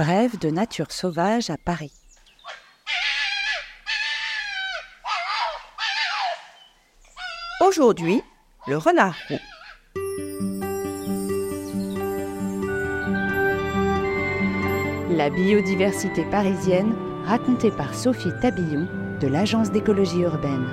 Brève de nature sauvage à Paris. Aujourd'hui, le renard roux. La biodiversité parisienne racontée par Sophie Tabillon de l'Agence d'écologie urbaine.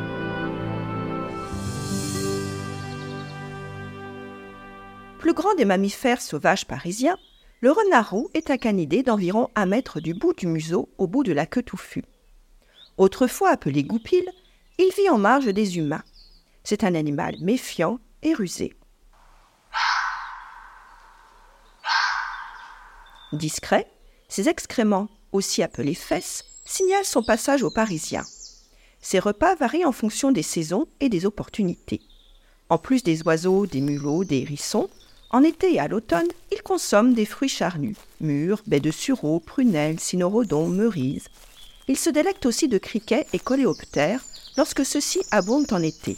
Plus grand des mammifères sauvages parisiens, le renard roux est un canidé d'environ un mètre du bout du museau au bout de la queue touffue. Autrefois appelé goupil, il vit en marge des humains. C'est un animal méfiant et rusé. Discret, ses excréments, aussi appelés fesses, signalent son passage aux Parisiens. Ses repas varient en fonction des saisons et des opportunités. En plus des oiseaux, des mulots, des hérissons, en été et à l'automne, il consomme des fruits charnus, mûres, baies de sureau, prunelles, cynorhodons, meurises. Il se délecte aussi de criquets et coléoptères lorsque ceux-ci abondent en été,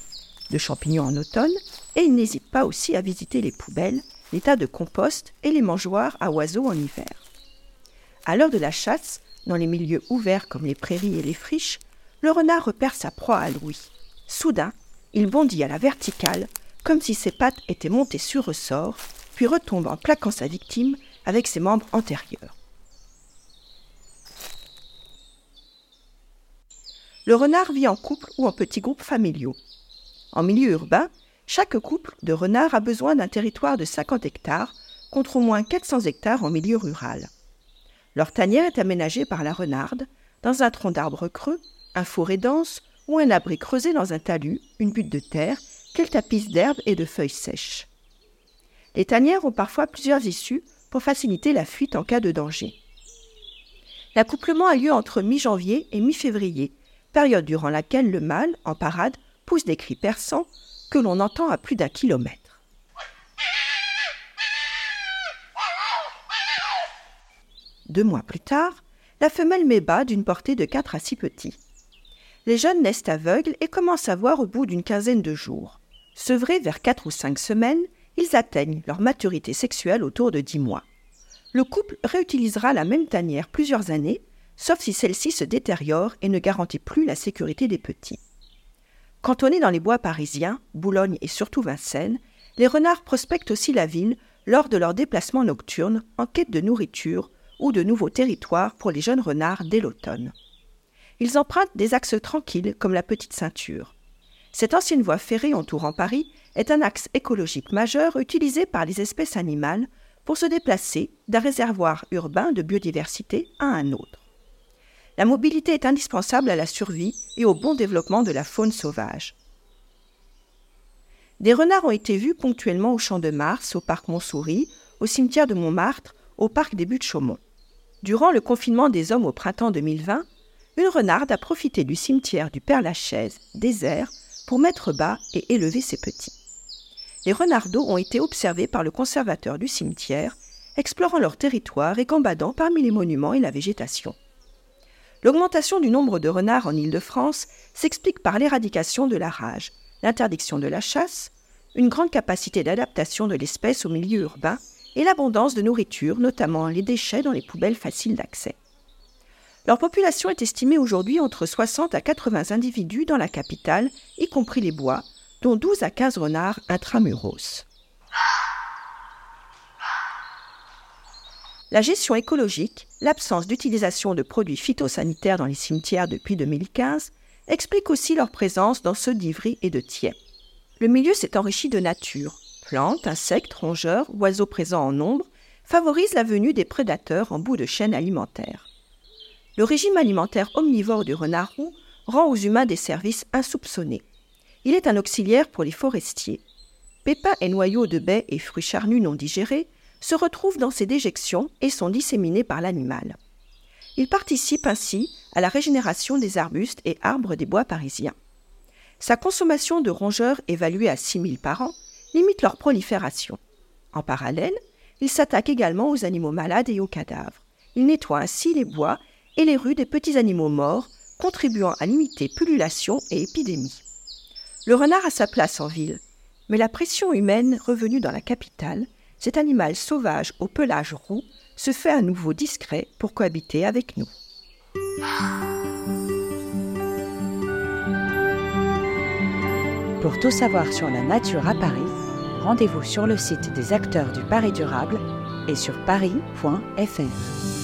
de champignons en automne, et il n'hésite pas aussi à visiter les poubelles, les tas de compost et les mangeoires à oiseaux en hiver. À l'heure de la chasse, dans les milieux ouverts comme les prairies et les friches, le renard repère sa proie à Louis. Soudain, il bondit à la verticale, comme si ses pattes étaient montées sur ressort, puis retombe en plaquant sa victime avec ses membres antérieurs. Le renard vit en couple ou en petits groupes familiaux. En milieu urbain, chaque couple de renards a besoin d'un territoire de 50 hectares contre au moins 400 hectares en milieu rural. Leur tanière est aménagée par la renarde, dans un tronc d'arbre creux, un fourré dense ou un abri creusé dans un talus, une butte de terre, qu'elle tapisse d'herbes et de feuilles sèches. Les tanières ont parfois plusieurs issues pour faciliter la fuite en cas de danger. L'accouplement a lieu entre mi-janvier et mi-février, période durant laquelle le mâle, en parade, pousse des cris perçants que l'on entend à plus d'un kilomètre. Deux mois plus tard, la femelle met bas d'une portée de 4 à 6 petits. Les jeunes naissent aveugles et commencent à voir au bout d'une quinzaine de jours. Sevrés vers 4 ou 5 semaines, ils atteignent leur maturité sexuelle autour de 10 mois. Le couple réutilisera la même tanière plusieurs années, sauf si celle-ci se détériore et ne garantit plus la sécurité des petits. Cantonnés dans les bois parisiens, Boulogne et surtout Vincennes, les renards prospectent aussi la ville lors de leurs déplacements nocturnes en quête de nourriture ou de nouveaux territoires pour les jeunes renards dès l'automne. Ils empruntent des axes tranquilles comme la Petite Ceinture. Cette ancienne voie ferrée entourant Paris est un axe écologique majeur utilisé par les espèces animales pour se déplacer d'un réservoir urbain de biodiversité à un autre. La mobilité est indispensable à la survie et au bon développement de la faune sauvage. Des renards ont été vus ponctuellement au Champ de Mars, au parc Montsouris, au cimetière de Montmartre, au parc des Buttes-Chaumont. Durant le confinement des hommes au printemps 2020, une renarde a profité du cimetière du Père-Lachaise, désert, pour mettre bas et élever ses petits. Les renardeaux ont été observés par le conservateur du cimetière, explorant leur territoire et gambadant parmi les monuments et la végétation. L'augmentation du nombre de renards en Île-de-France s'explique par l'éradication de la rage, l'interdiction de la chasse, une grande capacité d'adaptation de l'espèce au milieu urbain et l'abondance de nourriture, notamment les déchets dans les poubelles faciles d'accès. Leur population est estimée aujourd'hui entre 60 à 80 individus dans la capitale, y compris les bois, dont 12 à 15 renards intramuros. La gestion écologique, l'absence d'utilisation de produits phytosanitaires dans les cimetières depuis 2015 explique aussi leur présence dans ceux d'Ivry et de Thiers. Le milieu s'est enrichi de nature. Plantes, insectes, rongeurs, oiseaux présents en nombre favorisent la venue des prédateurs en bout de chaîne alimentaire. Le régime alimentaire omnivore du renard roux rend aux humains des services insoupçonnés. Il est un auxiliaire pour les forestiers. Pépins et noyaux de baies et fruits charnus non digérés se retrouvent dans ses déjections et sont disséminés par l'animal. Il participe ainsi à la régénération des arbustes et arbres des bois parisiens. Sa consommation de rongeurs évaluée à 6000 par an limite leur prolifération. En parallèle, il s'attaque également aux animaux malades et aux cadavres. Il nettoie ainsi les bois et les rues des petits animaux morts, contribuant à limiter pullulation et épidémies. Le renard a sa place en ville, mais la pression humaine revenue dans la capitale cet animal sauvage au pelage roux se fait à nouveau discret pour cohabiter avec nous. Pour tout savoir sur la nature à Paris, rendez-vous sur le site des acteurs du Paris durable et sur paris.fr.